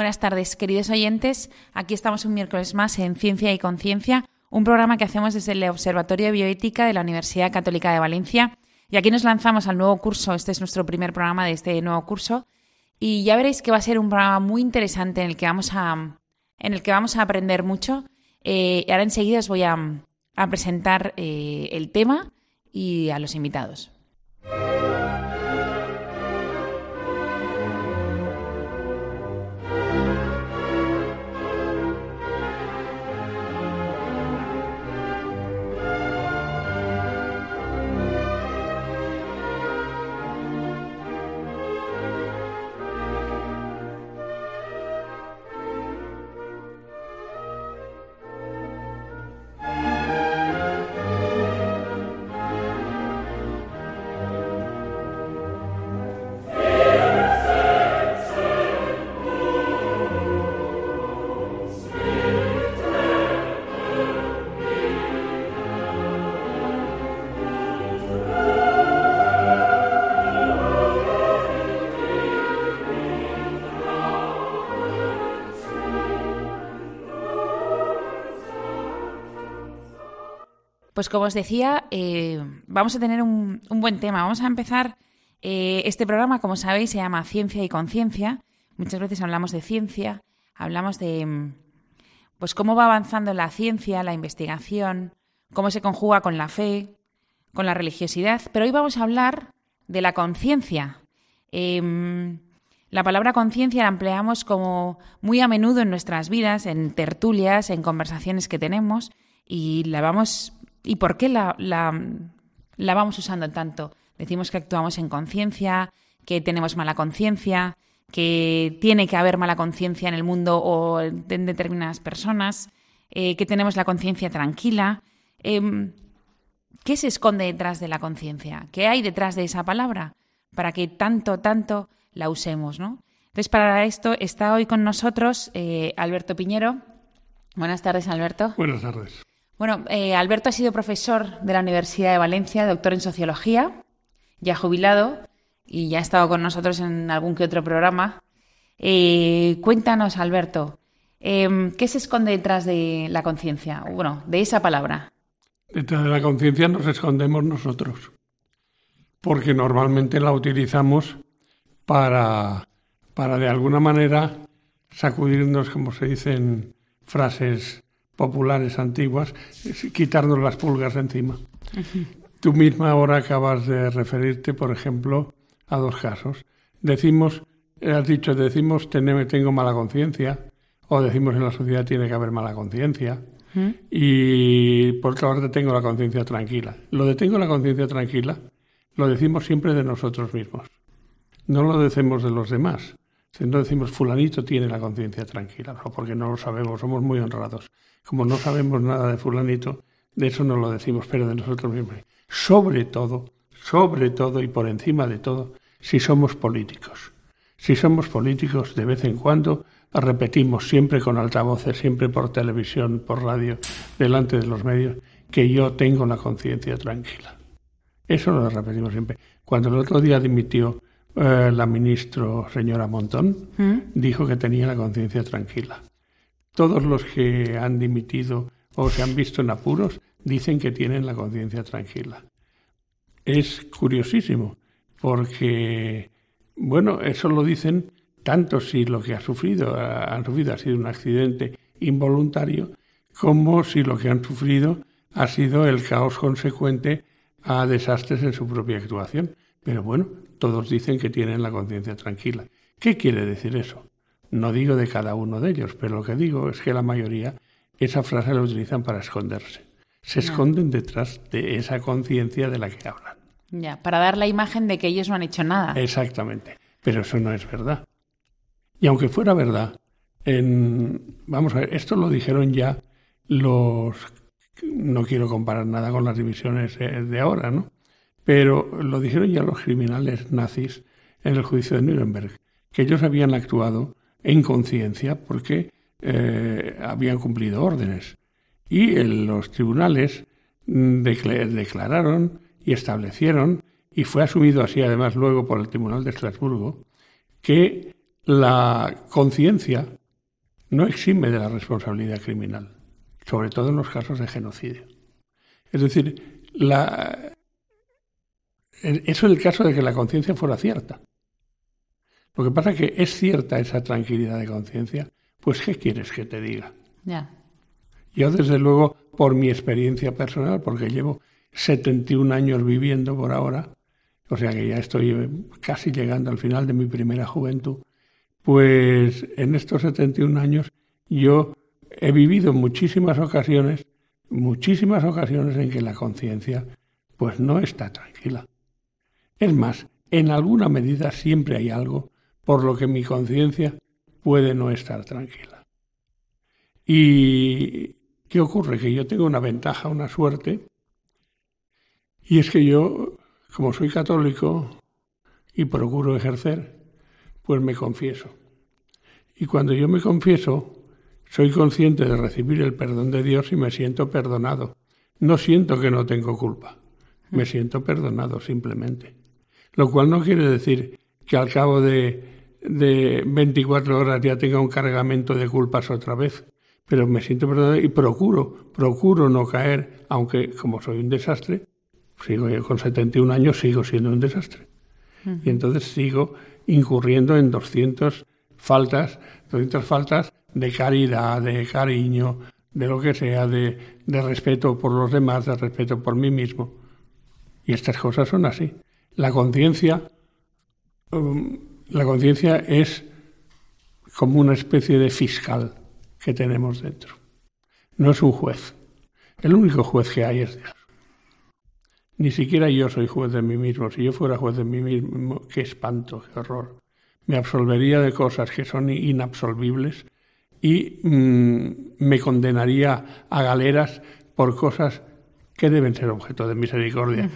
Buenas tardes, queridos oyentes. Aquí estamos un miércoles más en Ciencia y Conciencia, un programa que hacemos desde el Observatorio de Bioética de la Universidad Católica de Valencia. Y aquí nos lanzamos al nuevo curso. Este es nuestro primer programa de este nuevo curso. Y ya veréis que va a ser un programa muy interesante en el que vamos a, en el que vamos a aprender mucho. Eh, ahora enseguida os voy a, presentar eh, el tema y a los invitados. Pues como os decía, eh, vamos a tener un, buen tema. Vamos a empezar eh, este programa, como sabéis, se llama Ciencia y Conciencia. Muchas veces hablamos de ciencia, hablamos de pues cómo va avanzando la ciencia, la investigación, cómo se conjuga con la fe, con la religiosidad. Pero hoy vamos a hablar de la conciencia. Em, la palabra conciencia la empleamos como muy a menudo en nuestras vidas, en tertulias, en conversaciones que tenemos, y la vamos ¿Y por qué la, la, vamos usando tanto? Decimos que actuamos en conciencia, que tenemos mala conciencia, que tiene que haber mala conciencia en el mundo o en determinadas personas, eh, que tenemos la conciencia tranquila. Em, ¿Qué se esconde detrás de la conciencia? ¿Qué hay detrás de esa palabra? Para que tanto, tanto la usemos, ¿no? Entonces, para esto está hoy con nosotros eh, Alberto Piñero. Buenas tardes, Alberto. Buenas tardes. Bueno, eh, Alberto ha sido profesor de la Universidad de Valencia, doctor en sociología, ya jubilado y ya ha estado con nosotros en algún que otro programa. Eh, cuéntanos, Alberto, em, ¿qué se esconde detrás de la conciencia? Bueno, de esa palabra. Detrás de la conciencia nos escondemos nosotros, porque normalmente la utilizamos para, para de alguna manera sacudirnos, como se dicen frases populares antiguas, quitarnos las pulgas encima. Tú misma ahora acabas de referirte, por ejemplo, a dos casos. Decimos, has dicho, decimos tengo mala conciencia, o decimos en la sociedad tiene que haber mala conciencia, y por otra parte tengo la conciencia tranquila. Lo de tengo la conciencia tranquila lo decimos siempre de nosotros mismos, no lo decimos de los demás. No decimos fulanito tiene la conciencia tranquila, porque no lo sabemos, somos muy honrados. Como no sabemos nada de fulanito, de eso no lo decimos, pero de nosotros mismos. Sobre todo, sobre todo y por encima de todo, si somos políticos. Si somos políticos, de vez en cuando repetimos siempre con altavoces, siempre por televisión, por radio, delante de los medios, que yo tengo la conciencia tranquila. Eso lo repetimos siempre. Cuando el otro día dimitió eh, la ministra señora Montón, ¿Mm? dijo que tenía la conciencia tranquila. Todos los que han dimitido o se han visto en apuros dicen que tienen la conciencia tranquila. Es curiosísimo, porque, bueno, eso lo dicen tanto si lo que ha sufrido, han sufrido ha sido un accidente involuntario, como si lo que han sufrido ha sido el caos consecuente a desastres en su propia actuación. Pero bueno, todos dicen que tienen la conciencia tranquila. ¿Qué quiere decir eso? No digo de cada uno de ellos, pero lo que digo es que la mayoría esa frase la utilizan para esconderse. Se esconden detrás de esa conciencia de la que hablan. Ya, para dar la imagen de que ellos no han hecho nada. Exactamente. Pero eso no es verdad. Y aunque fuera verdad, en, vamos a ver, esto lo dijeron ya los no quiero comparar nada con las divisiones eh, de ahora, ¿no? Pero lo dijeron ya los criminales nazis en el juicio de Nuremberg, que ellos habían actuado en conciencia porque eh, habían cumplido órdenes. Y los tribunales mm, declararon y establecieron, y fue asumido así además luego por el Tribunal de Estrasburgo, que la conciencia no exime de la responsabilidad criminal, sobre todo en los casos de genocidio. Es decir, la, eso es el caso de que la conciencia fuera cierta. Lo que pasa es que es cierta esa tranquilidad de conciencia, pues ¿qué quieres que te diga? Yo desde luego, por mi experiencia personal, porque llevo 71 años viviendo por ahora, o sea que ya estoy casi llegando al final de mi primera juventud, pues en estos 71 años yo he vivido muchísimas ocasiones, muchísimas ocasiones en que la conciencia pues no está tranquila. Es más, en alguna medida siempre hay algo por lo que mi conciencia puede no estar tranquila. ¿Y qué ocurre? Que yo tengo una ventaja, una suerte, y es que yo, como soy católico y procuro ejercer, pues me confieso. Y cuando yo me confieso, soy consciente de recibir el perdón de Dios y me siento perdonado. No siento que no tengo culpa, me siento perdonado simplemente. Lo cual no quiere decir que al cabo de, de 24 horas ya tenga un cargamento de culpas otra vez, pero me siento perdonado y procuro, procuro no caer, aunque como soy un desastre, sigo con 71 años, sigo siendo un desastre. Y entonces sigo incurriendo en 200 faltas, 200 faltas de caridad, de cariño, de lo que sea, de, respeto por los demás, de respeto por mí mismo. Y estas cosas son así. La conciencia, um, la conciencia es como una especie de fiscal que tenemos dentro. No es un juez. El único juez que hay es Dios. Ni siquiera yo soy juez de mí mismo. Si yo fuera juez de mí mismo, qué espanto, qué horror. Me absolvería de cosas que son inabsolvibles y mm, me condenaría a galeras por cosas que deben ser objeto de misericordia.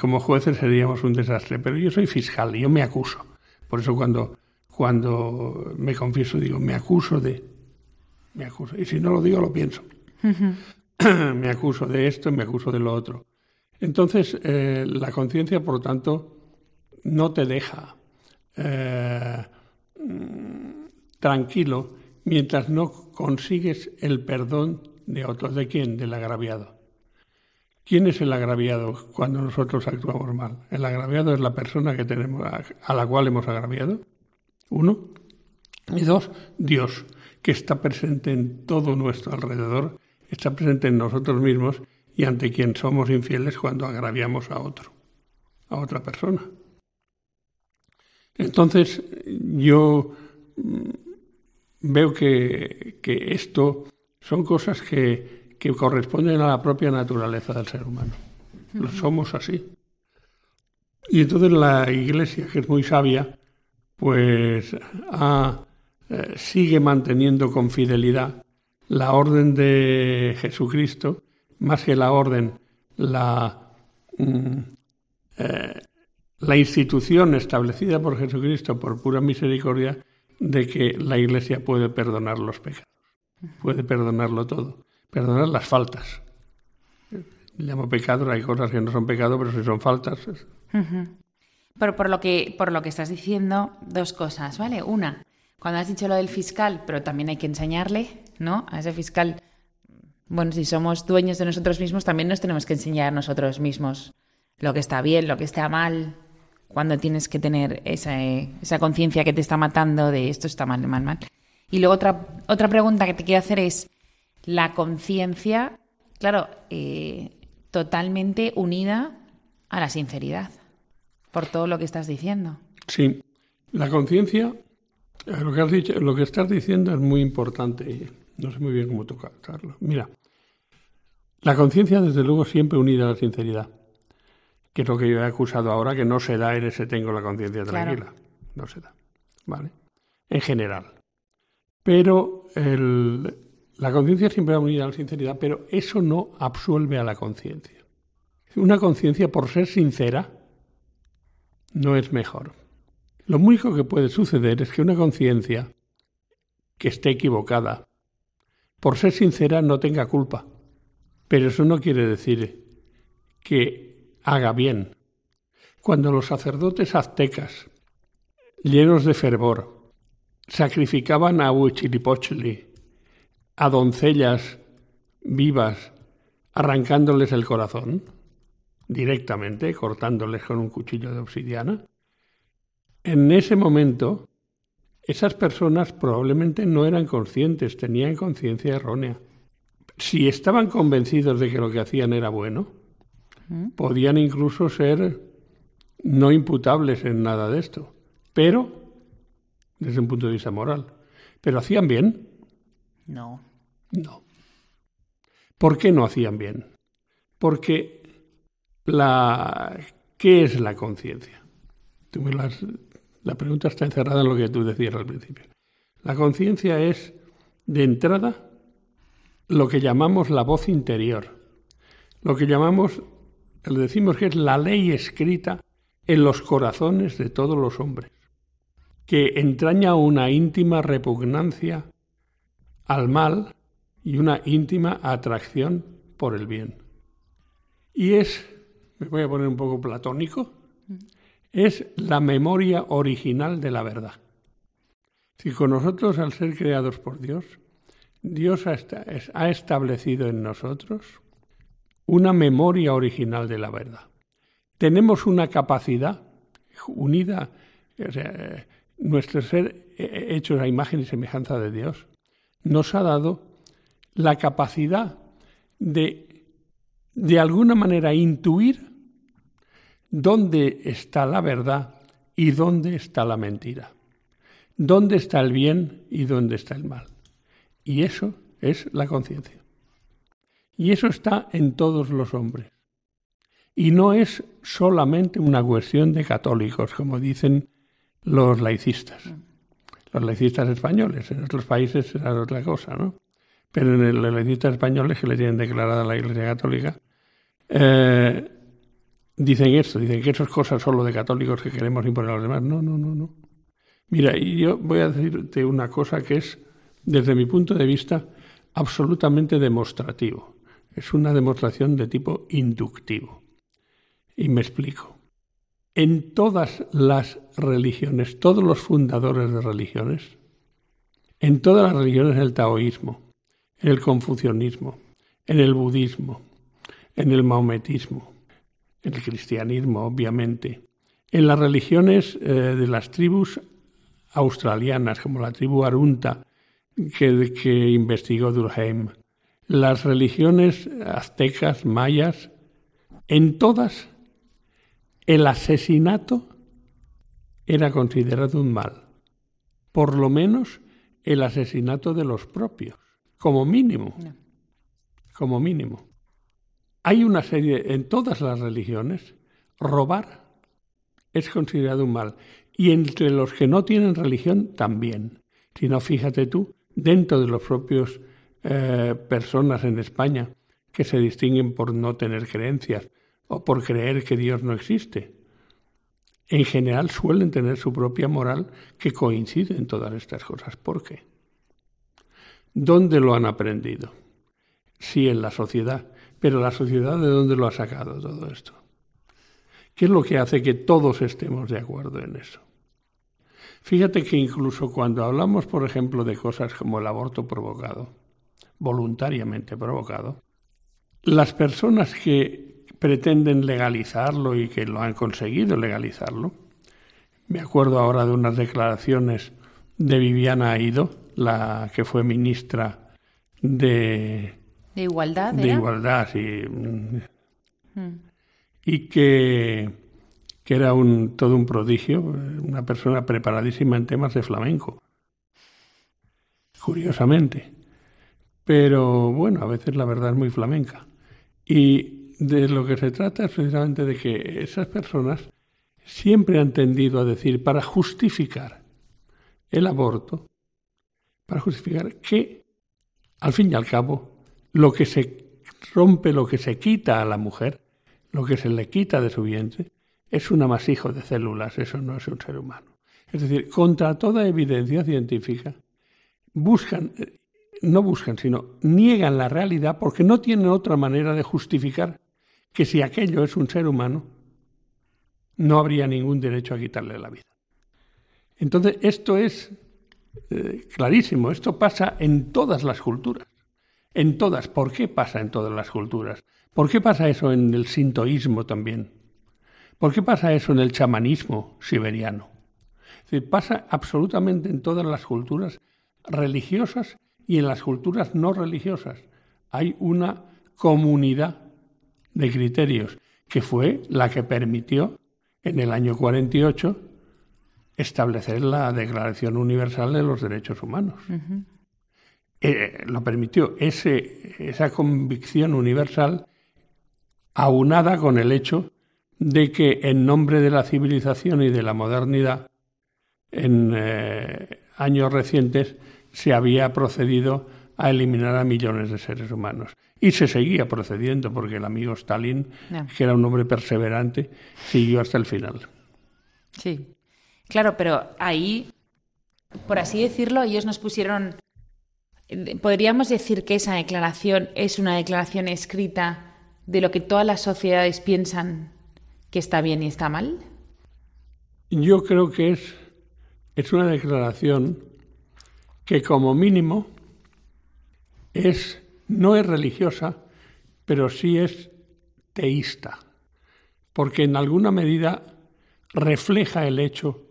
Como jueces seríamos un desastre, pero yo soy fiscal y yo me acuso. Por eso cuando, cuando me confieso digo, me acuso de... Me acuso. Y si no lo digo, lo pienso. me acuso de esto, me acuso de lo otro. Entonces, eh, la conciencia, por lo tanto, no te deja eh, tranquilo mientras no consigues el perdón de otros. ¿De quién? Del agraviado. ¿Quién es el agraviado cuando nosotros actuamos mal? El agraviado es la persona que tenemos, a la cual hemos agraviado. Uno. Y dos, Dios, que está presente en todo nuestro alrededor, está presente en nosotros mismos y ante quien somos infieles cuando agraviamos a otro, a otra persona. Entonces, yo mm, veo que, esto son cosas que, que, corresponden a la propia naturaleza del ser humano. Somos así. Y entonces la Iglesia, que es muy sabia, pues eh, sigue manteniendo con fidelidad la orden de Jesucristo más que la orden, mm, eh, la institución establecida por Jesucristo por pura misericordia de que la Iglesia puede perdonar los pecados, puede perdonarlo todo, perdonar las faltas. Le llamo pecado, hay cosas que no son pecado, pero si son faltas. Pero por lo que por lo que estás diciendo, dos cosas, ¿vale? Una, cuando has dicho lo del fiscal, pero también hay que enseñarle, ¿no? A ese fiscal bueno, si somos dueños de nosotros mismos, también nos tenemos que enseñar nosotros mismos lo que está bien, lo que está mal, cuando tienes que tener esa, esa conciencia que te está matando de esto está mal, mal, mal. Y luego otra, otra pregunta que te quiero hacer es, la conciencia, claro, eh, totalmente unida a la sinceridad, por todo lo que estás diciendo. Sí, la conciencia, eh, lo que has dicho, lo que estás diciendo es muy importante. No sé muy bien cómo tocarlo. Mira, la conciencia, desde luego, siempre unida a la sinceridad, que es lo que yo he acusado ahora, que no se da en ese tengo la conciencia tranquila. No se da. ¿Vale? En general. Pero La conciencia siempre va unida a la sinceridad, pero eso no absuelve a la conciencia. Una conciencia, por ser sincera, no es mejor. Lo único que puede suceder es que una conciencia que esté equivocada, por ser sincera, no tenga culpa. Pero eso no quiere decir que haga bien. Cuando los sacerdotes aztecas, llenos de fervor, sacrificaban a Huichilipochtli, a doncellas vivas, arrancándoles el corazón, directamente, cortándoles con un cuchillo de obsidiana, en ese momento esas personas probablemente no eran conscientes, tenían conciencia errónea. Si estaban convencidos de que lo que hacían era bueno, podían incluso ser no imputables en nada de esto, pero desde un punto de vista moral. ¿Pero hacían bien? No. No. ¿Por qué no hacían bien? Porque la, ¿Qué es la conciencia? La pregunta está encerrada en lo que tú decías al principio. La conciencia es, de entrada, lo que llamamos la voz interior, lo que llamamos, decimos que es la ley escrita en los corazones de todos los hombres, que entraña una íntima repugnancia al mal y una íntima atracción por el bien. Y es me voy a poner un poco platónico, es la memoria original de la verdad. Si con nosotros, al ser creados por Dios, Dios ha establecido en nosotros una memoria original de la verdad. Tenemos una capacidad unida, sea, nuestro ser hecho a imagen y semejanza de Dios, nos ha dado la capacidad de de alguna manera intuir dónde está la verdad y dónde está la mentira, dónde está el bien y dónde está el mal. Y eso es la conciencia. Y eso está en todos los hombres. Y no es solamente una cuestión de católicos, como dicen los laicistas. Los laicistas españoles, en otros países será otra cosa, ¿no? Pero en los laicistas españoles que le tienen declarada la Iglesia Católica, eh, dicen esto, dicen que eso es cosa solo de católicos que queremos imponer a los demás. No, no, no, no. Mira, y yo voy a decirte una cosa que es, desde mi punto de vista, absolutamente demostrativo. Es una demostración de tipo inductivo. Y me explico. En todas las religiones, todos los fundadores de religiones, en todas las religiones del taoísmo, en el confucianismo, en el budismo, en el maometismo, en el cristianismo, obviamente, en las religiones eh, de las tribus australianas, como la tribu Arunta, que, investigó Durkheim, las religiones aztecas, mayas, en todas el asesinato era considerado un mal, por lo menos el asesinato de los propios, como mínimo, como mínimo. Hay una serie, en todas las religiones, robar es considerado un mal. Y entre los que no tienen religión también. Si no, fíjate tú, dentro de los propios eh, personas en España que se distinguen por no tener creencias o por creer que Dios no existe. En general suelen tener su propia moral que coincide en todas estas cosas. ¿Por qué? ¿Dónde lo han aprendido? Sí, en la sociedad. Pero la sociedad, ¿de dónde lo ha sacado todo esto? ¿Qué es lo que hace que todos estemos de acuerdo en eso? Fíjate que incluso cuando hablamos, por ejemplo, de cosas como el aborto provocado, voluntariamente provocado, las personas que pretenden legalizarlo y que lo han conseguido legalizarlo, me acuerdo ahora de unas declaraciones de Viviana Aido, la que fue ministra de de igualdad. De igualdad, sí. Mm. Y que, que era un, todo un prodigio, una persona preparadísima en temas de flamenco. Curiosamente. Pero bueno, a veces la verdad es muy flamenca. Y de lo que se trata es precisamente de que esas personas siempre han tendido a decir, para justificar el aborto, para justificar que al fin y al cabo, lo que se rompe, lo que se quita a la mujer, lo que se le quita de su vientre, es un amasijo de células, eso no es un ser humano. Es decir, contra toda evidencia científica, buscan, no buscan, sino niegan la realidad porque no tienen otra manera de justificar que si aquello es un ser humano, no habría ningún derecho a quitarle la vida. Entonces, esto es eh, clarísimo, esto pasa en todas las culturas. En todas. ¿Por qué pasa en todas las culturas? ¿Por qué pasa eso en el sintoísmo también? ¿Por qué pasa eso en el chamanismo siberiano? pasa absolutamente en todas las culturas religiosas y en las culturas no religiosas. Hay una comunidad de criterios que fue la que permitió en el año 48 establecer la Declaración Universal de los Derechos Humanos. Eh, lo permitió ese, esa convicción universal aunada con el hecho de que en nombre de la civilización y de la modernidad en eh, años recientes se había procedido a eliminar a millones de seres humanos. Y se seguía procediendo porque el amigo Stalin, que era un hombre perseverante, siguió hasta el final. Sí, claro, pero ahí, por así decirlo, ellos nos pusieron... ¿Podríamos decir que esa declaración es una declaración escrita de lo que todas las sociedades piensan que está bien y está mal? Yo creo que es es una declaración que como mínimo es no es religiosa, pero sí es teísta, porque en alguna medida refleja el hecho,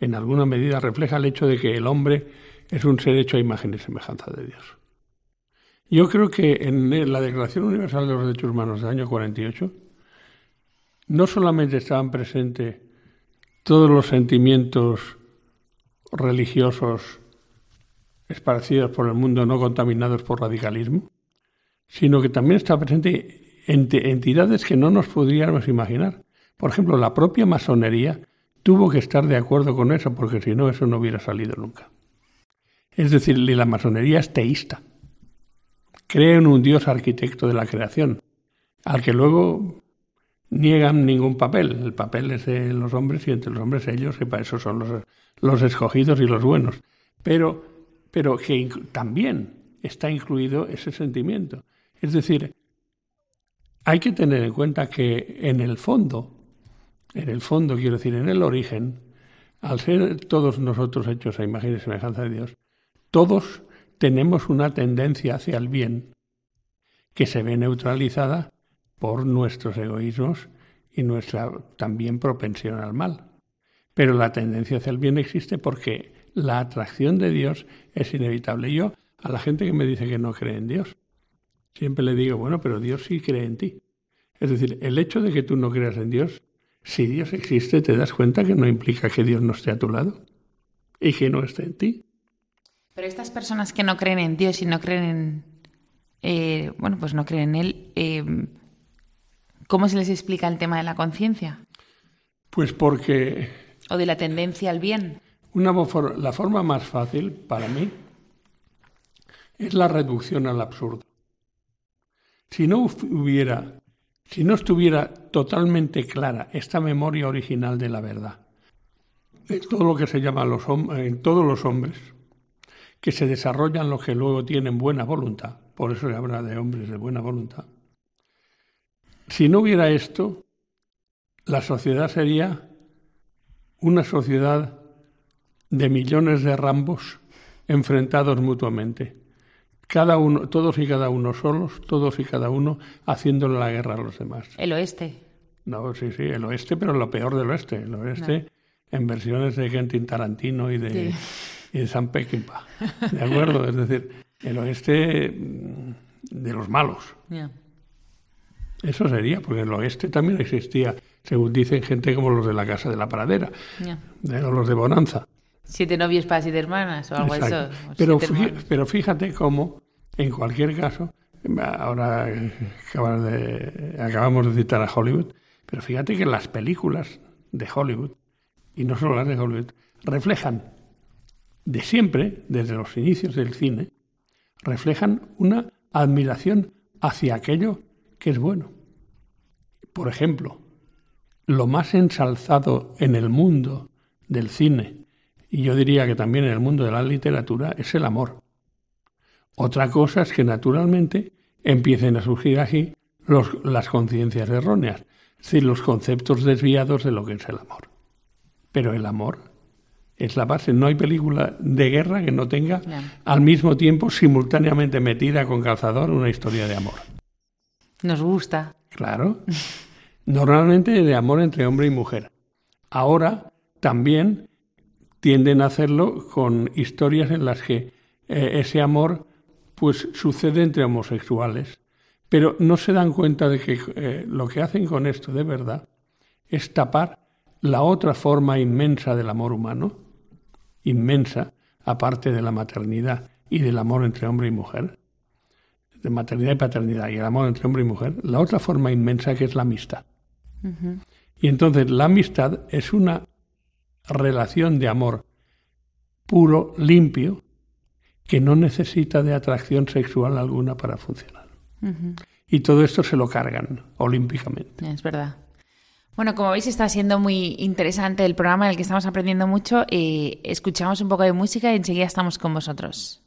en alguna medida refleja el hecho de que el hombre es un ser hecho a imagen y semejanza de Dios. Yo creo que en la Declaración Universal de los Derechos Humanos del año 48 no solamente estaban presentes todos los sentimientos religiosos esparcidos por el mundo no contaminados por radicalismo, sino que también está presente entidades que no nos podríamos imaginar. Por ejemplo, la propia masonería tuvo que estar de acuerdo con eso, porque si no, eso no hubiera salido nunca. Es decir, la masonería es teísta. Cree en un Dios arquitecto de la creación, al que luego niegan ningún papel. El papel es de los hombres y entre los hombres ellos, que para eso son los, los escogidos y los buenos. Pero, pero que también está incluido ese sentimiento. Es decir, hay que tener en cuenta que en el fondo, en el fondo, quiero decir, en el origen, al ser todos nosotros hechos a imagen y semejanza de Dios, todos tenemos una tendencia hacia el bien que se ve neutralizada por nuestros egoísmos y nuestra también propensión al mal. Pero la tendencia hacia el bien existe porque la atracción de Dios es inevitable. Yo, a la gente que me dice que no cree en Dios, siempre le digo, bueno, pero Dios sí cree en ti. Es decir, el hecho de que tú no creas en Dios, si Dios existe, te das cuenta que no implica que Dios no esté a tu lado y que no esté en ti. Pero estas personas que no creen en Dios y no creen en, eh, bueno, pues no creen en Él, eh, ¿Cómo se les explica el tema de la conciencia? Pues porque... O de la tendencia al bien. Una, la forma más fácil para mí es la reducción al absurdo. Si no hubiera, si no estuviera totalmente clara esta memoria original de la verdad, de todo lo que se llama en todos los hombres, que se desarrollan los que luego tienen buena voluntad, por eso se habla de hombres de buena voluntad, si no hubiera esto, la sociedad sería una sociedad de millones de rambos enfrentados mutuamente. Cada uno, todos y cada uno solos, todos y cada uno haciéndole la guerra a los demás. El oeste. No, sí, sí, el oeste, pero lo peor del oeste. El oeste en versiones de Quentin Tarantino y de, y de Sam Peckinpah. ¿De acuerdo? es decir, el oeste mm, de los malos. Eso sería, porque en el oeste también existía, según dicen, gente como los de la Casa de la Paradera, o los de Bonanza. Siete novios para siete hermanas o algo eso. Pero, pero fíjate cómo, en cualquier caso, ahora de, acabamos de citar a Hollywood, pero fíjate que las películas de Hollywood, y no solo las de Hollywood, reflejan de siempre, desde los inicios del cine, reflejan una admiración hacia aquello que es bueno. Por ejemplo, lo más ensalzado en el mundo del cine, y yo diría que también en el mundo de la literatura, es el amor. Otra cosa es que naturalmente empiecen a surgir aquí las conciencias erróneas, es decir, los conceptos desviados de lo que es el amor. Pero el amor es la base. No hay película de guerra que no tenga al mismo tiempo simultáneamente metida con calzador una historia de amor. Nos gusta. Claro. Normalmente de amor entre hombre y mujer. Ahora también tienden a hacerlo con historias en las que eh, ese amor pues sucede entre homosexuales. Pero no se dan cuenta de que eh, lo que hacen con esto de verdad es tapar la otra forma inmensa del amor humano, inmensa, aparte de la maternidad y del amor entre hombre y mujer, de maternidad y paternidad y el amor entre hombre y mujer, la otra forma inmensa que es la amistad. Y entonces la amistad es una relación de amor puro, limpio, que no necesita de atracción sexual alguna para funcionar. Y todo esto se lo cargan olímpicamente. Es verdad. Bueno, como veis está siendo muy interesante el programa en el que estamos aprendiendo mucho. Eh, escuchamos un poco de música y enseguida estamos con vosotros.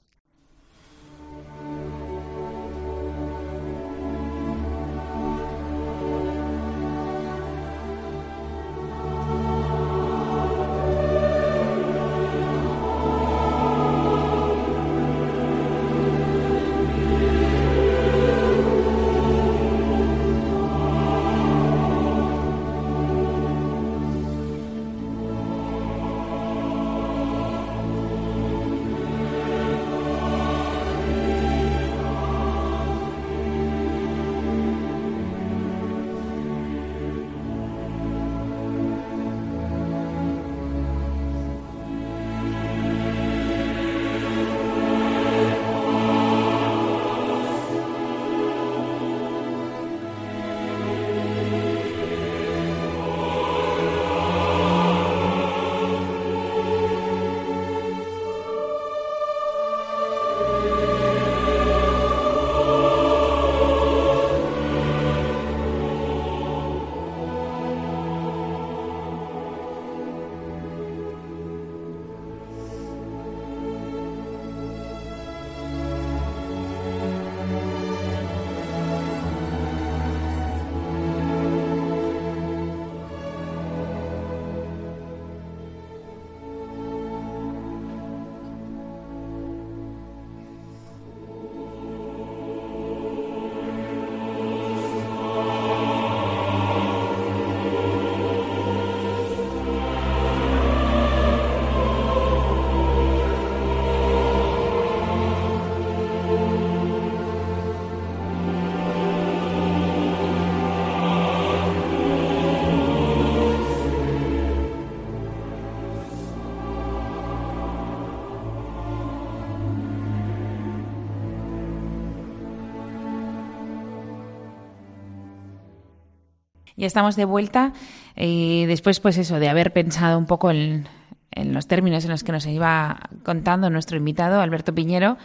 Ya estamos de vuelta y después, pues eso, de haber pensado un poco en, los términos en los que nos iba contando nuestro invitado, Alberto Piñero,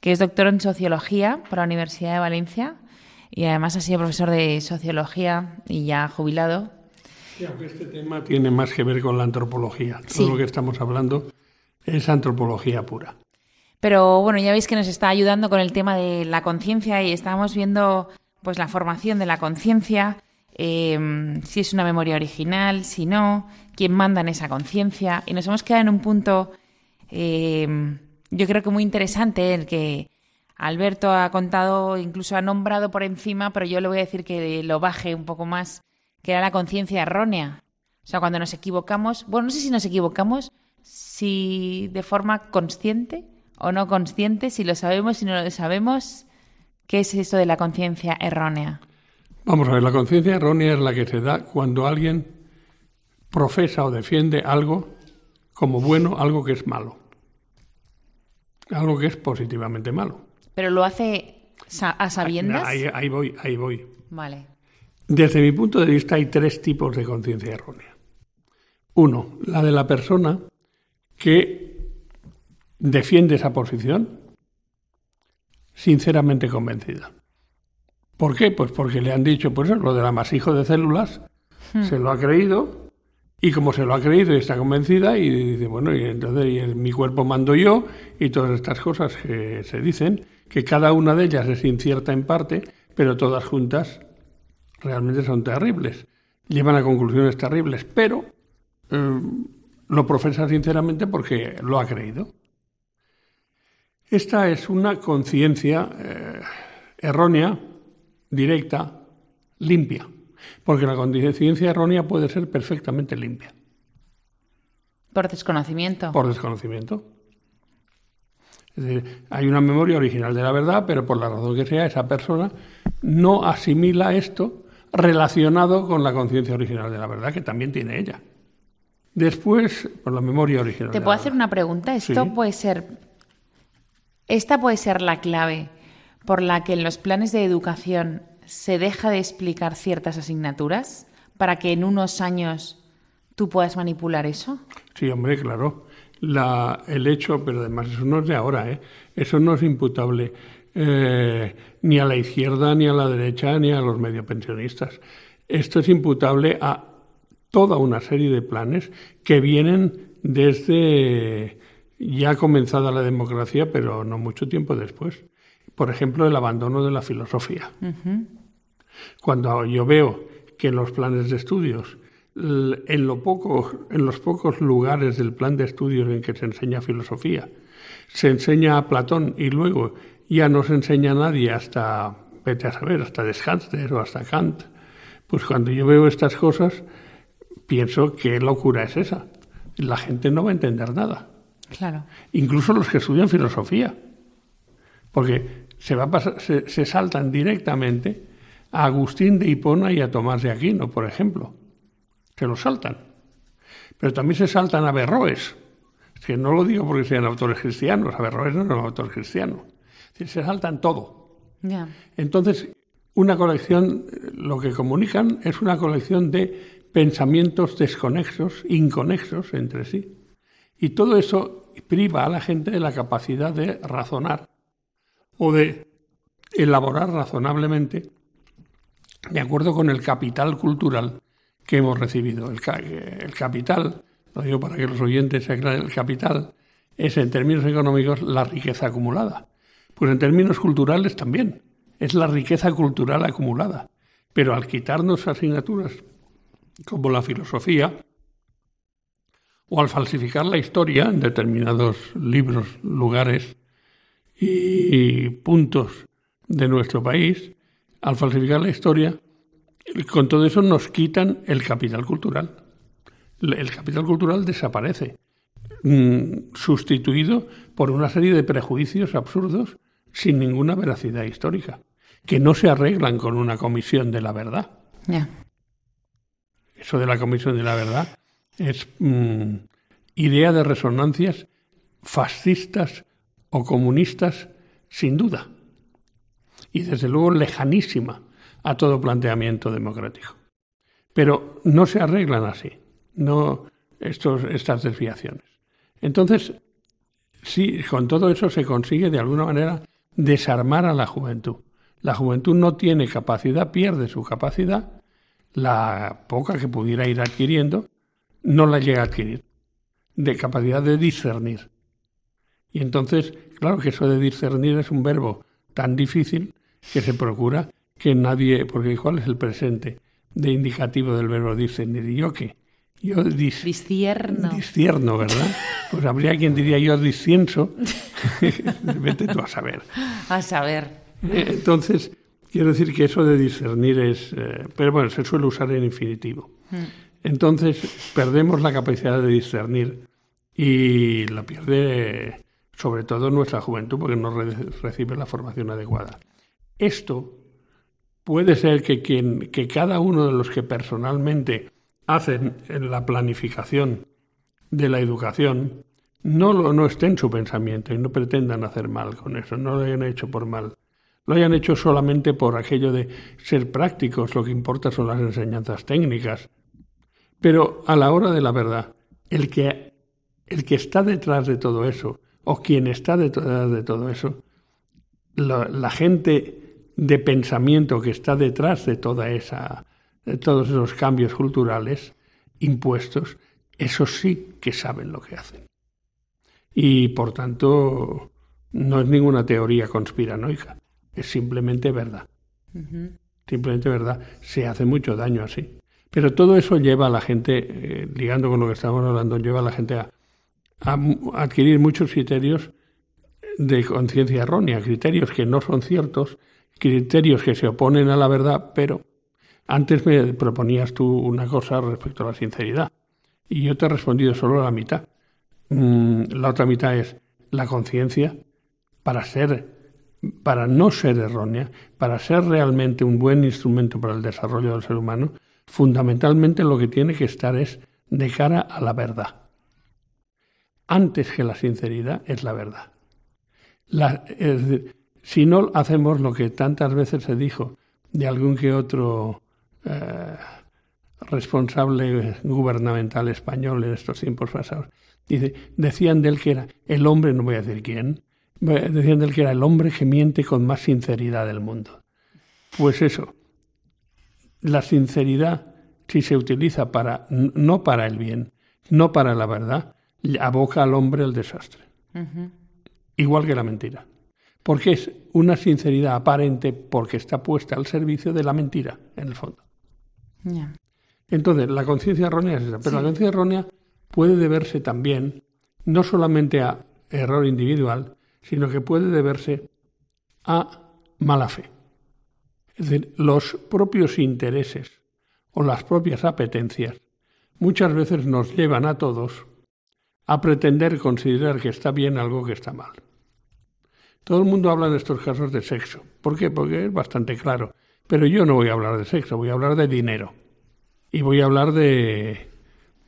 que es doctor en sociología por la Universidad de Valencia y además ha sido profesor de sociología y ya jubilado. Sí, aunque este tema tiene más que ver con la antropología. Todo lo que estamos hablando es antropología pura. Pero bueno, ya veis que nos está ayudando con el tema de la conciencia y estamos viendo pues la formación de la conciencia Em, si es una memoria original, si no, quién manda en esa conciencia. Y nos hemos quedado en un punto, em, yo creo que muy interesante, el que Alberto ha contado, incluso ha nombrado por encima, pero yo le voy a decir que lo baje un poco más, que era la conciencia errónea. O sea, cuando nos equivocamos, bueno, no sé si nos equivocamos, si de forma consciente o no consciente, si lo sabemos, si no lo sabemos, ¿qué es esto de la conciencia errónea? Vamos a ver, la conciencia errónea es la que se da cuando alguien profesa o defiende algo como bueno, algo que es malo. Algo que es positivamente malo. Pero lo hace a sabiendas. Ahí, voy, ahí voy. Vale. Desde mi punto de vista hay tres tipos de conciencia errónea. Uno, la de la persona que defiende esa posición sinceramente convencida. ¿Por qué? Pues porque le han dicho, pues lo del amasijo de células, hmm. se lo ha creído, y como se lo ha creído y está convencida, y dice, bueno, y entonces mi cuerpo mando yo, y todas estas cosas que se dicen, que cada una de ellas es incierta en parte, pero todas juntas realmente son terribles. Llevan a conclusiones terribles, pero eh, lo profesa sinceramente porque lo ha creído. Esta es una conciencia eh, errónea, directa, limpia, porque la conciencia errónea puede ser perfectamente limpia. Por desconocimiento. Por desconocimiento. Es decir, hay una memoria original de la verdad, pero por la razón que sea, esa persona no asimila esto relacionado con la conciencia original de la verdad que también tiene ella. Después, por la memoria original. ¿Te puedo hacer una pregunta? Esto puede ser. Esta puede ser la clave por la que en los planes de educación se deja de explicar ciertas asignaturas para que en unos años tú puedas manipular eso? Sí, hombre, claro. La, el hecho, pero además eso no es de ahora, ¿eh? eso no es imputable eh, ni a la izquierda, ni a la derecha, ni a los medio pensionistas. Esto es imputable a toda una serie de planes que vienen desde ya comenzada la democracia, pero no mucho tiempo después. Por ejemplo, el abandono de la filosofía. Cuando yo veo que en los planes de estudios, en, lo poco, en los pocos lugares del plan de estudios en que se enseña filosofía, se enseña a Platón y luego ya no se enseña a nadie hasta, vete a saber, hasta Descartes o hasta Kant, pues cuando yo veo estas cosas, pienso qué locura es esa. La gente no va a entender nada. Claro. Incluso los que estudian filosofía. Porque se, va se, saltan directamente a Agustín de Hipona y a Tomás de Aquino, por ejemplo. Se los saltan. Pero también se saltan a Berroes. que no lo digo porque sean autores cristianos, Averroes no es un autor cristiano. Se saltan todo. Entonces, una colección, lo que comunican es una colección de pensamientos desconexos, inconexos entre sí. Y todo eso priva a la gente de la capacidad de razonar o de elaborar razonablemente de acuerdo con el capital cultural que hemos recibido. El, capital, lo digo para que los oyentes se aclaren, el capital es en términos económicos la riqueza acumulada. Pues en términos culturales también, es la riqueza cultural acumulada. Pero al quitarnos asignaturas como la filosofía, o al falsificar la historia en determinados libros, lugares y puntos de nuestro país, al falsificar la historia, con todo eso nos quitan el capital cultural. El capital cultural desaparece, mm, sustituido por una serie de prejuicios absurdos sin ninguna veracidad histórica, que no se arreglan con una comisión de la verdad. Eso de la Comisión de la Verdad, es mm, idea de resonancias fascistas o comunistas, sin duda, y desde luego lejanísima a todo planteamiento democrático. Pero no se arreglan así, no estos, estas desviaciones. Entonces, sí, con todo eso se consigue de alguna manera desarmar a la juventud. La juventud no tiene capacidad, pierde su capacidad la poca que pudiera ir adquiriendo, no la llega a adquirir, de capacidad de discernir. Y entonces, claro que eso de discernir es un verbo tan difícil que se procura que nadie, porque ¿cuál es el presente de indicativo del verbo discernir? ¿Y yo qué? Yo dis, discierno. Discierno, ¿verdad? Pues habría quien diría yo discienso. Vete tú a saber. A saber. Eh, entonces, Quiero decir que eso de discernir es, eh, pero bueno, se suele usar en infinitivo. Mm. Entonces perdemos la capacidad de discernir y la pierde sobre todo nuestra juventud porque no recibe la formación adecuada. Esto puede ser que, quien, que cada uno de los que personalmente hacen la planificación de la educación no, lo, no esté en su pensamiento y no pretendan hacer mal con eso, no lo hayan hecho por mal lo hayan hecho solamente por aquello de ser prácticos, lo que importa son las enseñanzas técnicas. Pero a la hora de la verdad, el que, el que está detrás de todo eso, o quien está detrás de todo eso, la, gente de pensamiento que está detrás de toda esa, de todos esos cambios culturales impuestos, esos sí que saben lo que hacen. Y por tanto, no es ninguna teoría conspiranoica, es simplemente verdad. Simplemente verdad. Se hace mucho daño así. Pero todo eso lleva a la gente, eh, ligando con lo que estamos hablando, lleva a la gente a, adquirir muchos criterios de conciencia errónea, criterios que no son ciertos, criterios que se oponen a la verdad, pero antes me proponías tú una cosa respecto a la sinceridad y yo te he respondido solo la mitad. Mm, la otra mitad es la conciencia para ser para no ser errónea, para ser realmente un buen instrumento para el desarrollo del ser humano, fundamentalmente lo que tiene que estar es de cara a la verdad. Antes que la sinceridad es la verdad. si no hacemos lo que tantas veces se dijo de algún que otro eh, responsable gubernamental español en estos tiempos pasados, dice, decían de él que era el hombre, no voy a decir quién, decían de él que era el hombre que miente con más sinceridad del mundo. Pues eso, la sinceridad, si se utiliza para, no para el bien, no para la verdad, aboca al hombre al desastre. Igual que la mentira. Porque es una sinceridad aparente porque está puesta al servicio de la mentira, en el fondo. Entonces, la conciencia errónea es esa. Pero la conciencia errónea puede deberse también no solamente a error individual, sino que puede deberse a mala fe. Es decir, los propios intereses o las propias apetencias muchas veces nos llevan a todos a pretender considerar que está bien algo que está mal. Todo el mundo habla en estos casos de sexo. ¿Por qué? Porque es bastante claro. Pero yo no voy a hablar de sexo, voy a hablar de dinero. Y voy a hablar de...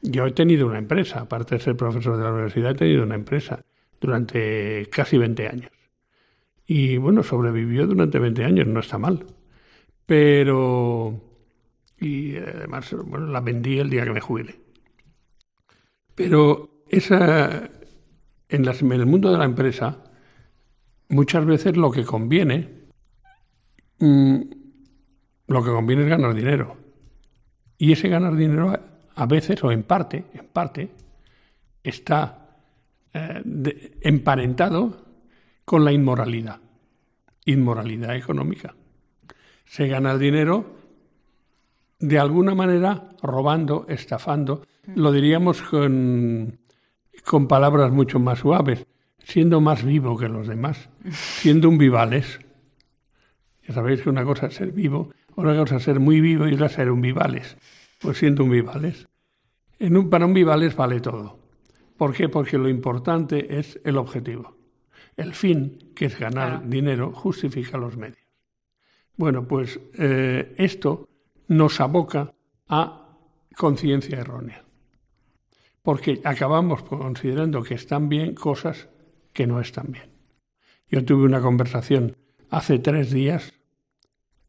Yo he tenido una empresa, aparte de ser profesor de la universidad, he tenido una empresa durante casi 20 años. Y bueno, sobrevivió durante 20 años, no está mal. Pero... Y además, bueno, la vendí el día que me jubilé. Pero esa... En, el mundo de la empresa, muchas veces lo que conviene... Mm, lo que conviene es ganar dinero. Y ese ganar dinero a veces, o en parte, en parte, está eh, emparentado con la inmoralidad, inmoralidad económica. Se gana el dinero de alguna manera robando, estafando, lo diríamos con, con palabras mucho más suaves, siendo más vivo que los demás, siendo un vivales. Ya sabéis que una cosa es ser vivo, otra cosa es ser muy vivo y otra ser un vivales. Pues siendo un vivales. En un, para un vivales vale todo. ¿Por qué? Porque lo importante es el objetivo. El fin, que es ganar dinero, justifica los medios. Bueno, pues eh, esto nos aboca a conciencia errónea. Porque acabamos considerando que están bien cosas que no están bien. Yo tuve una conversación hace tres días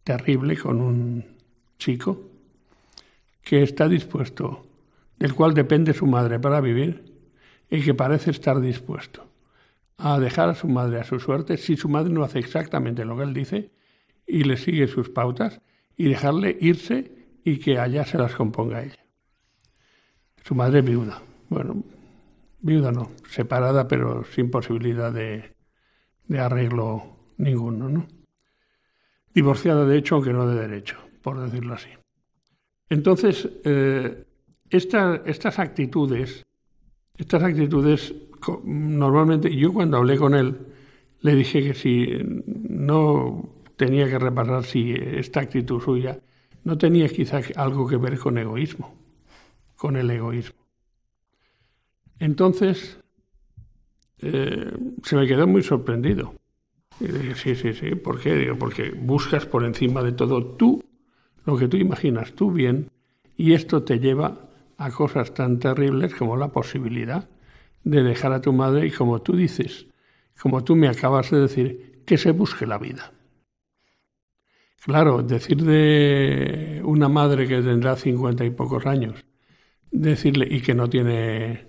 terrible con un chico que está dispuesto, del cual depende su madre para vivir, y que parece estar dispuesto a dejar a su madre a su suerte si su madre no hace exactamente lo que él dice y le sigue sus pautas y dejarle irse y que allá se las componga ella. Su madre es viuda. Bueno, viuda no, separada pero sin posibilidad de, de arreglo ninguno, ¿no? Divorciada de hecho, aunque no de derecho, por decirlo así. Entonces, eh, estas actitudes estas actitudes, normalmente, yo cuando hablé con él, le dije que si no tenía que repasar si esta actitud suya no tenía quizá algo que ver con egoísmo, con el egoísmo. Entonces, eh, se me quedó muy sorprendido. Y dije, sí, sí, sí, ¿por qué? Digo, porque buscas por encima de todo tú, lo que tú imaginas tú bien, y esto te lleva a cosas tan terribles como la posibilidad de dejar a tu madre y como tú dices, como tú me acabas de decir, que se busque la vida. Claro, decir de una madre que tendrá cincuenta y pocos años, decirle y que no tiene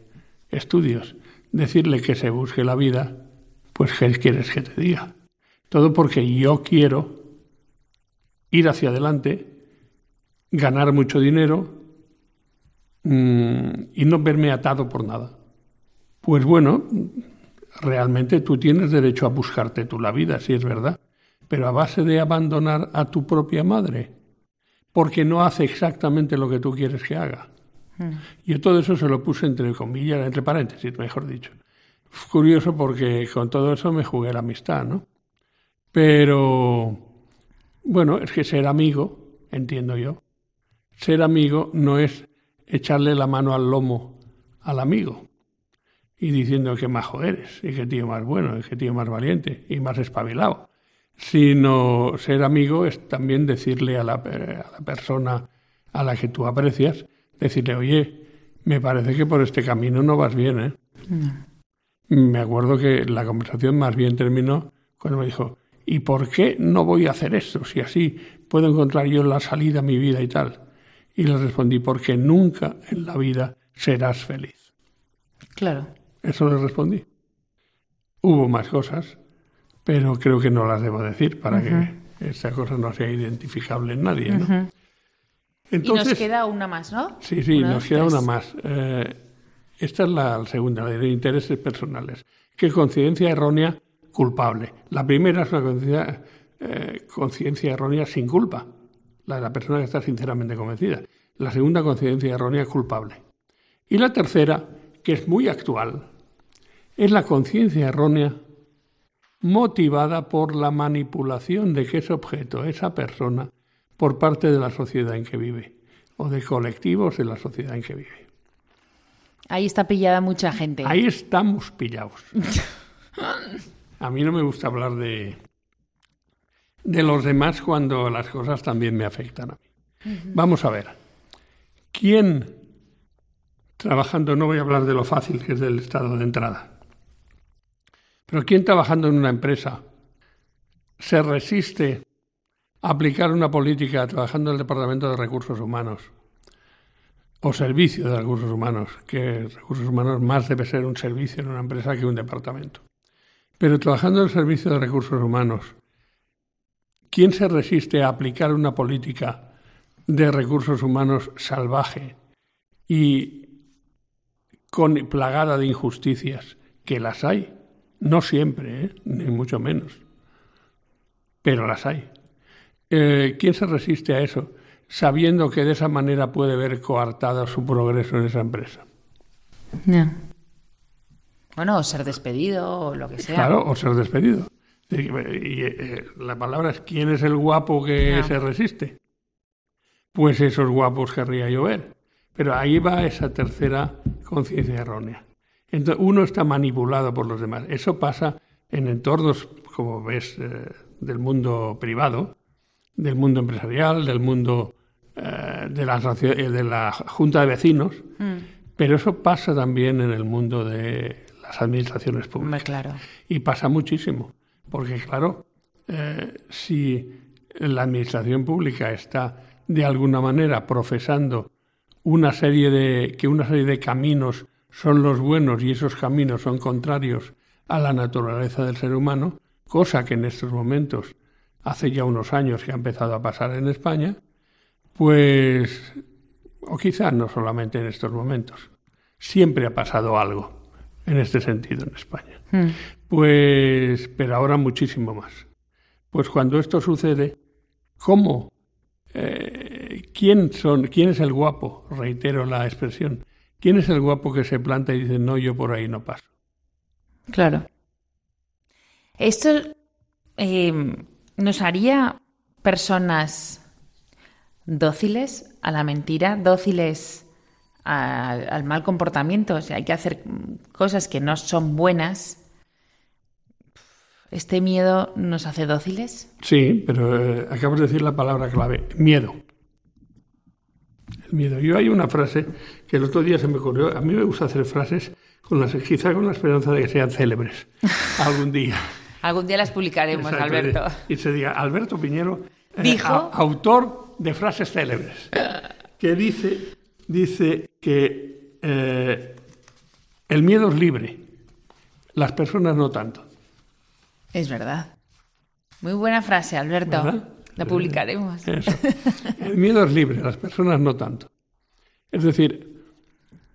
estudios, decirle que se busque la vida, pues ¿qué quieres que te diga? Todo porque yo quiero ir hacia adelante, ganar mucho dinero mm, y no verme atado por nada. Pues bueno, realmente tú tienes derecho a buscarte tú la vida, si es verdad, pero a base de abandonar a tu propia madre, porque no hace exactamente lo que tú quieres que haga. Mm. Yo todo eso se lo puse entre comillas, entre paréntesis, mejor dicho. Curioso porque con todo eso me jugué la amistad, ¿no? Pero, bueno, es que ser amigo, entiendo yo, ser amigo no es echarle la mano al lomo al amigo y diciendo que majo eres, y qué tío más bueno, y qué tío más valiente, y más espabilado. Sino ser amigo es también decirle a la, a la persona a la que tú aprecias, decirle, oye, me parece que por este camino no vas bien, ¿eh? Me acuerdo que la conversación más bien terminó cuando me dijo, ¿y por qué no voy a hacer esto si así puedo encontrar yo la salida a mi vida y tal? Y le respondí, porque nunca en la vida serás feliz. Claro. Eso le respondí. Hubo más cosas, pero creo que no las debo decir para que esa cosa no sea identificable en nadie. ¿no? Entonces, y nos queda una más, ¿no? Sí, sí, nos queda una más. Eh, esta es la segunda, la de intereses personales. Que conciencia errónea culpable. La primera es una eh, conciencia errónea sin culpa, la de la persona que está sinceramente convencida. La segunda, conciencia errónea culpable. Y la tercera, que es muy actual, es la conciencia errónea motivada por la manipulación de que es objeto esa persona por parte de la sociedad en que vive o de colectivos de la sociedad en que vive. Ahí está pillada mucha gente. Ahí estamos pillados. A mí no me gusta hablar de, de los demás cuando las cosas también me afectan a mí. Vamos a ver. ¿Quién, trabajando, no voy a hablar de lo fácil que es del estado de entrada, pero ¿quién trabajando en una empresa se resiste aplicar una política trabajando en el Departamento de Recursos Humanos o servicio de recursos humanos, que recursos humanos más debe ser un servicio en una empresa que un departamento? Pero trabajando en el servicio de recursos humanos, ¿quién se resiste a aplicar una política de recursos humanos salvaje y con plagada de injusticias, que las hay? No siempre, ¿eh? ni mucho menos, pero las hay. Eh, ¿Quién se resiste a eso sabiendo que de esa manera puede ver coartado su progreso en esa empresa? Bueno, o ser despedido o lo que sea. Claro, o ser despedido. Y, eh, la palabra es ¿quién es el guapo que se resiste? Pues esos guapos querría llover. Pero ahí va esa tercera conciencia errónea. Entonces, uno está manipulado por los demás. Eso pasa en entornos, como ves, eh, del mundo privado, del mundo empresarial, del mundo eh, de, la, eh, de, la, junta de vecinos, mm. pero eso pasa también en el mundo de las administraciones públicas. Claro. Y pasa muchísimo, porque claro, si la administración pública está de alguna manera profesando una serie de que una serie de caminos son los buenos y esos caminos son contrarios a la naturaleza del ser humano, cosa que en estos momentos, hace ya unos años que ha empezado a pasar en España, pues, o quizás no solamente en estos momentos, siempre ha pasado algo en este sentido en España. Hmm. Pues, pero ahora muchísimo más. Pues cuando esto sucede, ¿cómo? Eh, ¿quién, son, ¿Quién es el guapo? Reitero la expresión. ¿Quién es el guapo que se planta y dice, no, yo por ahí no paso? Claro. Esto eh, nos haría personas dóciles a la mentira, dóciles al mal comportamiento. O sea, hay que hacer cosas que no son buenas. ¿Este miedo nos hace dóciles? Sí, pero eh, acabas de decir la palabra clave, miedo miedo. Yo hay una frase que el otro día se me ocurrió, a mí me gusta hacer frases con la, quizá con la esperanza de que sean célebres algún día. Algún día las publicaremos, Alberto. Y se diga, Alberto Piñero, eh, Dijo... autor de frases célebres, que dice, dice que eh, el miedo es libre, las personas no tanto. Es verdad. Muy buena frase, Alberto. La publicaremos. El miedo es libre, las personas no tanto. Es decir,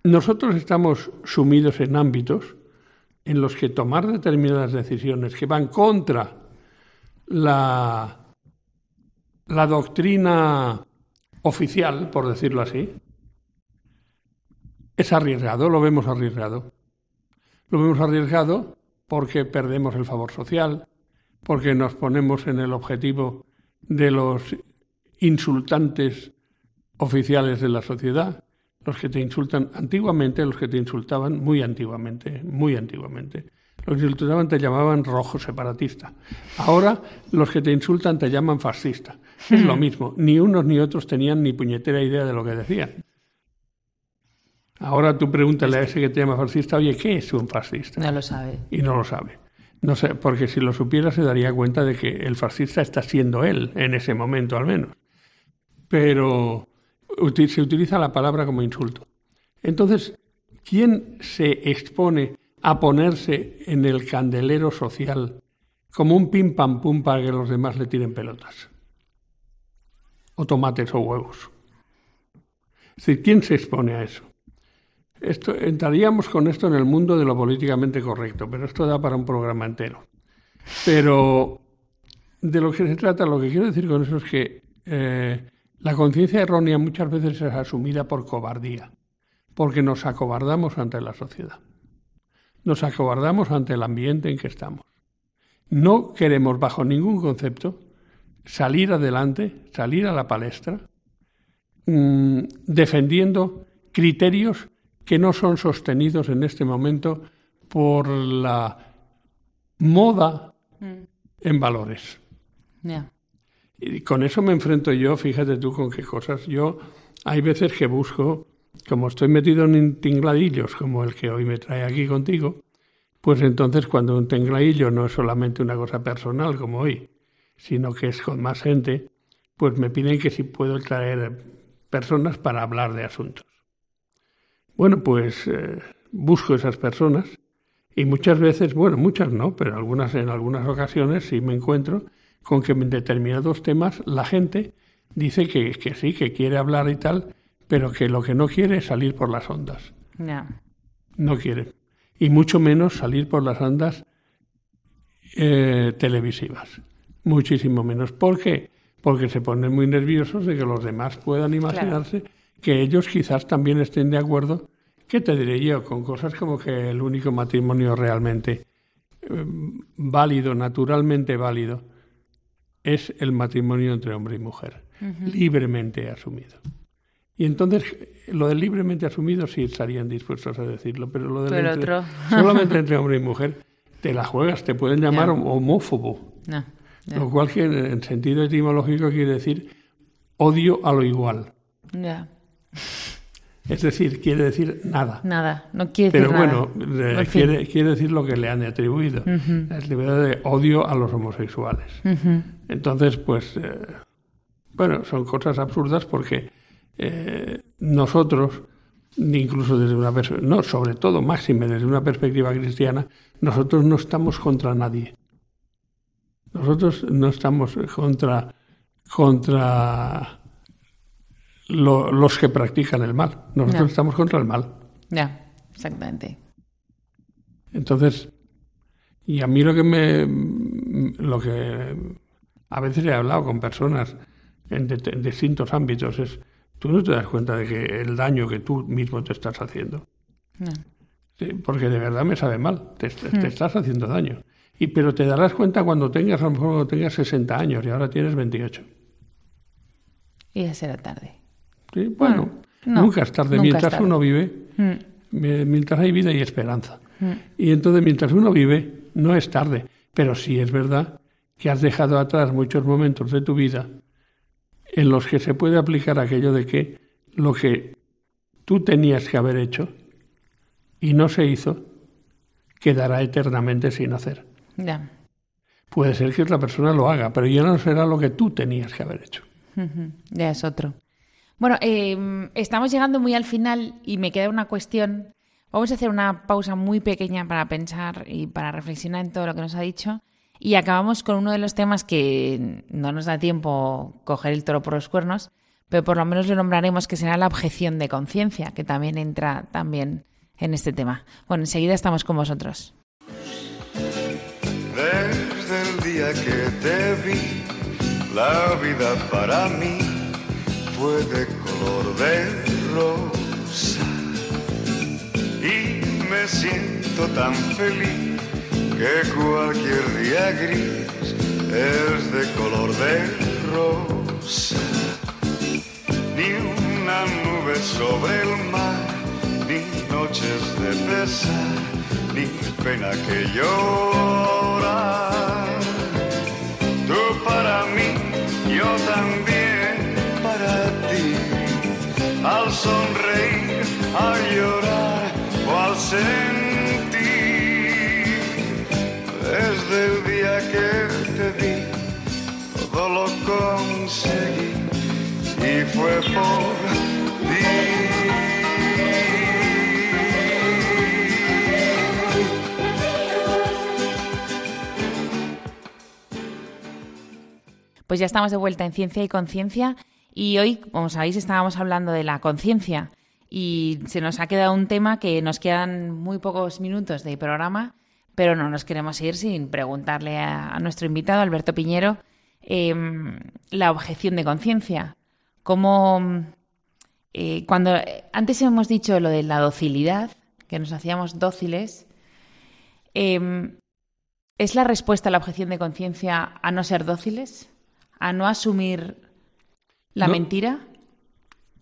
nosotros estamos sumidos en ámbitos en los que tomar determinadas decisiones que van contra la, doctrina oficial, por decirlo así, es arriesgado, lo vemos arriesgado. Lo vemos arriesgado porque perdemos el favor social, porque nos ponemos en el objetivo de los insultantes oficiales de la sociedad, los que te insultan antiguamente, los que te insultaban muy antiguamente, muy antiguamente. Los que te insultaban te llamaban rojo separatista. Ahora los que te insultan te llaman fascista. Es lo mismo. Ni unos ni otros tenían ni puñetera idea de lo que decían. Ahora tú pregúntale a ese que te llama fascista, oye, ¿qué es un fascista? No lo sabe. Y no lo sabe. No sé, porque si lo supiera se daría cuenta de que el fascista está siendo él, en ese momento al menos. Pero se utiliza la palabra como insulto. Entonces, ¿quién se expone a ponerse en el candelero social como un pim pam pum para que los demás le tiren pelotas? O tomates o huevos. Es decir, ¿quién se expone a eso? Esto, entraríamos con esto en el mundo de lo políticamente correcto, pero esto da para un programa entero. Pero de lo que se trata, lo que quiero decir con eso es que eh, la conciencia errónea muchas veces es asumida por cobardía, porque nos acobardamos ante la sociedad, nos acobardamos ante el ambiente en que estamos. No queremos bajo ningún concepto salir adelante, salir a la palestra, mm, defendiendo criterios que no son sostenidos en este momento por la moda mm. en valores. Con eso me enfrento yo, fíjate tú con qué cosas. Yo hay veces que busco, como estoy metido en tingladillos como el que hoy me trae aquí contigo, pues entonces cuando un tingladillo no es solamente una cosa personal como hoy, sino que es con más gente, pues me piden que si puedo traer personas para hablar de asuntos. Bueno, pues eh, busco esas personas y muchas veces, bueno, muchas no, pero algunas en algunas ocasiones sí me encuentro con que en determinados temas la gente dice que, que sí, que quiere hablar y tal, pero que lo que no quiere es salir por las ondas. No. No quiere. Y mucho menos salir por las ondas eh, televisivas. Muchísimo menos. ¿Por qué? Porque se ponen muy nerviosos de que los demás puedan imaginarse que ellos quizás también estén de acuerdo, ¿qué te diré yo? Con cosas como que el único matrimonio realmente eh, válido, naturalmente válido, es el matrimonio entre hombre y mujer, libremente asumido. Y entonces, lo del libremente asumido sí estarían dispuestos a decirlo, pero lo del otro. solamente entre hombre y mujer, te la juegas, te pueden llamar homófobo. Lo cual en sentido etimológico quiere decir odio a lo igual. Es decir, quiere decir nada. Nada, no quiere decir Pero bueno, quiere, quiere, decir lo que le han atribuido. Es libertad de odio a los homosexuales. Entonces, pues, eh, bueno, son cosas absurdas porque eh, nosotros, incluso desde una perspectiva, no, sobre todo, máxime desde una perspectiva cristiana, nosotros no estamos contra nadie. Nosotros no estamos contra, contra los que practican el mal. Nosotros estamos contra el mal. Ya, exactamente. Entonces, y a mí lo que me. Lo que. A veces he hablado con personas en, distintos ámbitos es. Tú no te das cuenta de que el daño que tú mismo te estás haciendo. porque de verdad me sabe mal. Te, te, hmm. estás haciendo daño. Y, pero te darás cuenta cuando tengas, a lo mejor cuando tengas 60 años y ahora tienes 28. Y ya será tarde. ¿Sí? Bueno, nunca es tarde. mientras uno vive, mm. mientras hay vida y esperanza. Mm. Y entonces, mientras uno vive, no es tarde. Pero sí es verdad que has dejado atrás muchos momentos de tu vida en los que se puede aplicar aquello de que lo que tú tenías que haber hecho y no se hizo, quedará eternamente sin hacer. Ya. Puede ser que otra persona lo haga, pero ya no será lo que tú tenías que haber hecho. Ya es otro. Bueno, em, estamos llegando muy al final y me queda una cuestión. Vamos a hacer una pausa muy pequeña para pensar y para reflexionar en todo lo que nos ha dicho. Y acabamos con uno de los temas que no nos da tiempo coger el toro por los cuernos, pero por lo menos lo nombraremos que será la objeción de conciencia, que también entra también en este tema. Bueno, enseguida estamos con vosotros. Desde el día que te vi, la vida para mí fue de color de rosa. Y me siento tan feliz que cualquier día gris es de color de rosa. Ni una nube sobre el mar, ni noches de pesar, ni pena que llorar. Tú para mí, yo también para ti. Al sonreír, al llorar o al sentir. Desde el día que te vi, todo lo conseguí y fue por ti. Pues ya estamos de vuelta en Ciencia y Conciencia y hoy, como sabéis, estábamos hablando de la conciencia y se nos ha quedado un tema que nos quedan muy pocos minutos de programa, pero no nos queremos ir sin preguntarle a, nuestro invitado, Alberto Piñero, eh, la objeción de conciencia. Cómo, eh, cuando antes hemos dicho lo de la docilidad, que nos hacíamos dóciles, eh, ¿es la respuesta a la objeción de conciencia a no ser dóciles? ¿A no asumir la No. mentira?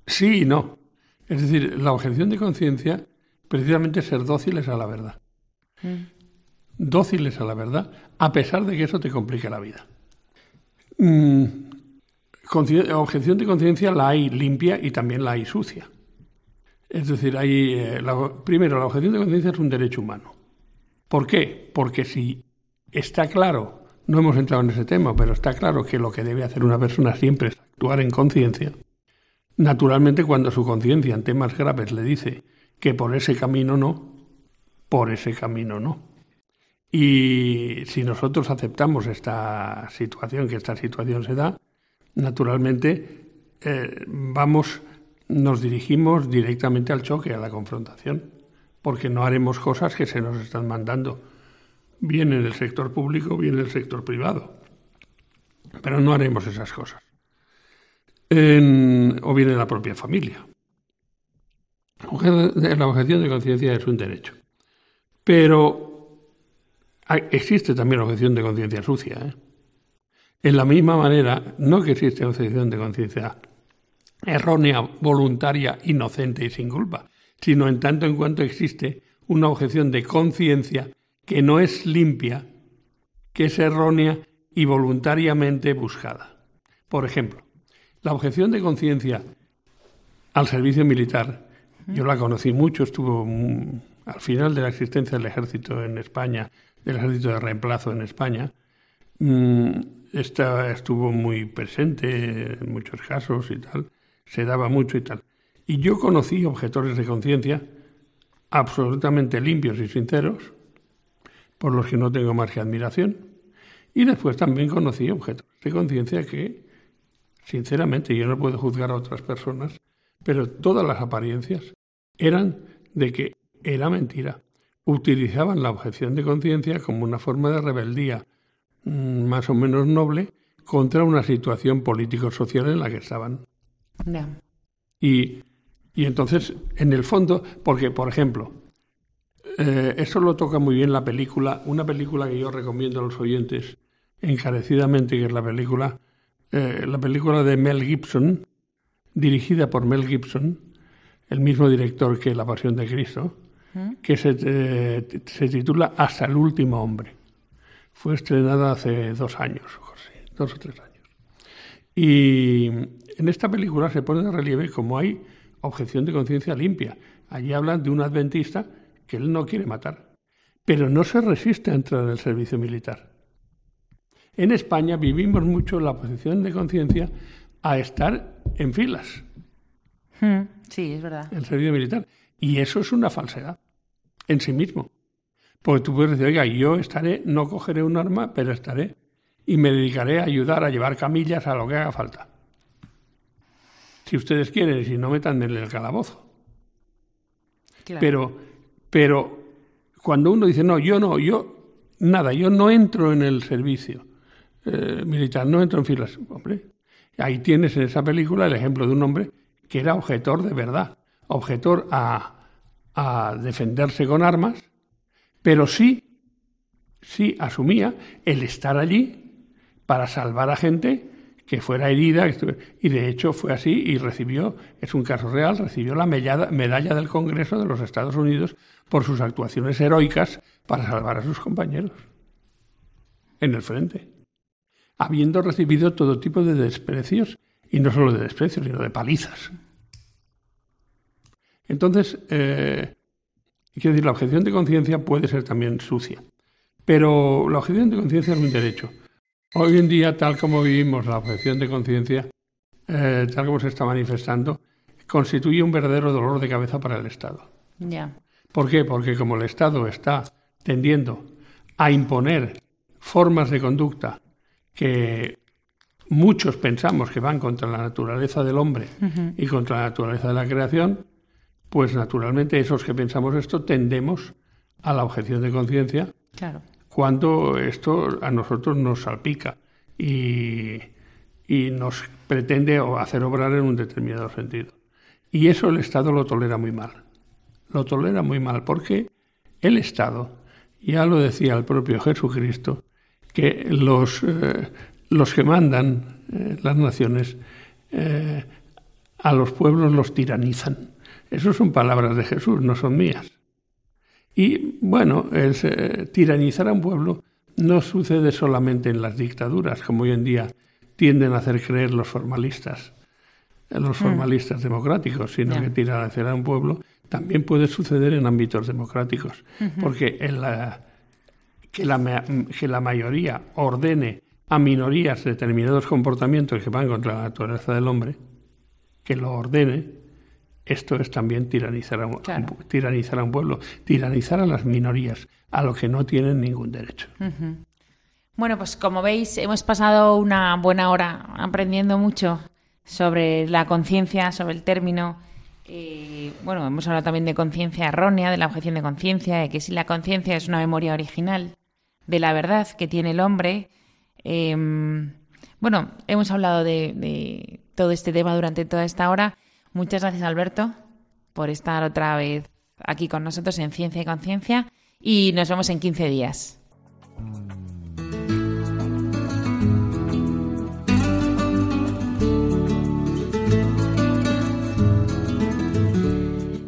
Sí y no. Es decir, la objeción de conciencia precisamente es ser dóciles a la verdad. Dóciles a la verdad, a pesar de que eso te complique la vida. Mm, objeción de conciencia la hay limpia y también la hay sucia. Es decir, hay, eh, la- primero, la objeción de conciencia es un derecho humano. ¿Por qué? Porque si está claro, no hemos entrado en ese tema, pero está claro que lo que debe hacer una persona siempre es actuar en conciencia, naturalmente cuando su conciencia en temas graves le dice que por ese camino no, por ese camino no. Y si nosotros aceptamos esta situación, que esta situación se da, naturalmente eh, vamos, nos dirigimos directamente al choque, a la confrontación, porque no haremos cosas que se nos están mandando, bien en el sector público, bien en el sector privado. Pero no haremos esas cosas. O bien en la propia familia. La objeción de conciencia es un derecho. Pero existe también objeción de conciencia sucia. ¿eh? En la misma manera, no que existe objeción de conciencia errónea, voluntaria, inocente y sin culpa, sino en tanto en cuanto existe una objeción de conciencia que no es limpia, que es errónea y voluntariamente buscada. Por ejemplo, la objeción de conciencia al servicio militar, yo la conocí mucho, estuvo mm, al final de la existencia del ejército en España, del ejército de reemplazo en España, mm, esta estuvo muy presente en muchos casos y tal, se daba mucho y tal. Y yo conocí objetores de conciencia absolutamente limpios y sinceros, por los que no tengo más que admiración. Y después también conocí objetores de conciencia que, sinceramente, yo no puedo juzgar a otras personas, pero todas las apariencias eran de que era mentira. Utilizaban la objeción de conciencia como una forma de rebeldía mm, más o menos noble contra una situación político-social en la que estaban. Y, y entonces, en el fondo, porque, por ejemplo, eh, eso lo toca muy bien la película, una película que yo recomiendo a los oyentes encarecidamente, que es la película, eh, la película de Mel Gibson, dirigida por Mel Gibson, el mismo director que La Pasión de Cristo, que se, eh, se titula Hasta el último hombre. Fue estrenada hace dos años, así, dos o tres años. Y en esta película se pone de relieve como hay objeción de conciencia limpia. Allí hablan de un adventista que él no quiere matar, pero no se resiste a entrar en el servicio militar. En España vivimos mucho la objeción de conciencia a estar en filas Mm, Sí, es verdad. en el servicio militar. Y eso es una falsedad en sí mismo. Porque tú puedes decir, oiga, yo estaré, no cogeré un arma, pero estaré y me dedicaré a ayudar a llevar camillas a lo que haga falta. Si ustedes quieren, si no metan en el calabozo. Pero, pero cuando uno dice, no, yo no, yo, nada, yo no entro en el servicio eh, militar, no entro en filas. Hombre, ahí tienes en esa película el ejemplo de un hombre que era objetor de verdad, objetor a, a defenderse con armas, pero sí, sí asumía el estar allí para salvar a gente que fuera herida, y de hecho fue así y recibió, es un caso real, recibió la medalla del Congreso de los Estados Unidos por sus actuaciones heroicas para salvar a sus compañeros en el frente, habiendo recibido todo tipo de desprecios, y no solo de desprecios, sino de palizas. Entonces, eh, quiero decir, la objeción de conciencia puede ser también sucia, pero la objeción de conciencia es un derecho. Hoy en día, tal como vivimos la objeción de conciencia, eh, tal como se está manifestando, constituye un verdadero dolor de cabeza para el Estado. ¿Por qué? Porque como el Estado está tendiendo a imponer formas de conducta que muchos pensamos que van contra la naturaleza del hombre y contra la naturaleza de la creación, pues naturalmente esos que pensamos esto tendemos a la objeción de conciencia claro cuando esto a nosotros nos salpica y, nos pretende hacer obrar en un determinado sentido. Y eso el Estado lo tolera muy mal. Lo tolera muy mal porque el Estado, ya lo decía el propio Jesucristo, que los, eh, los que mandan eh, las naciones eh, a los pueblos los tiranizan. Esas son palabras de Jesús, no son mías. Y bueno, el, tiranizar a un pueblo no sucede solamente en las dictaduras, como hoy en día tienden a hacer creer los formalistas, los mm. formalistas democráticos, sino que tiranizar a un pueblo también puede suceder en ámbitos democráticos, porque que, la, que la mayoría ordene a minorías determinados comportamientos que van contra la naturaleza del hombre, que lo ordene, esto es también tiranizar a, un, tiranizar a un pueblo, tiranizar a las minorías, a lo que no tienen ningún derecho. Bueno, pues como veis, hemos pasado una buena hora aprendiendo mucho sobre la conciencia, sobre el término. Eh, bueno, hemos hablado también de conciencia errónea, de la objeción de conciencia, de que si la conciencia es una memoria original de la verdad que tiene el hombre. Em, bueno, hemos hablado de todo este tema durante toda esta hora. Muchas gracias, Alberto, por estar otra vez aquí con nosotros en Ciencia y Conciencia y nos vemos en 15 días.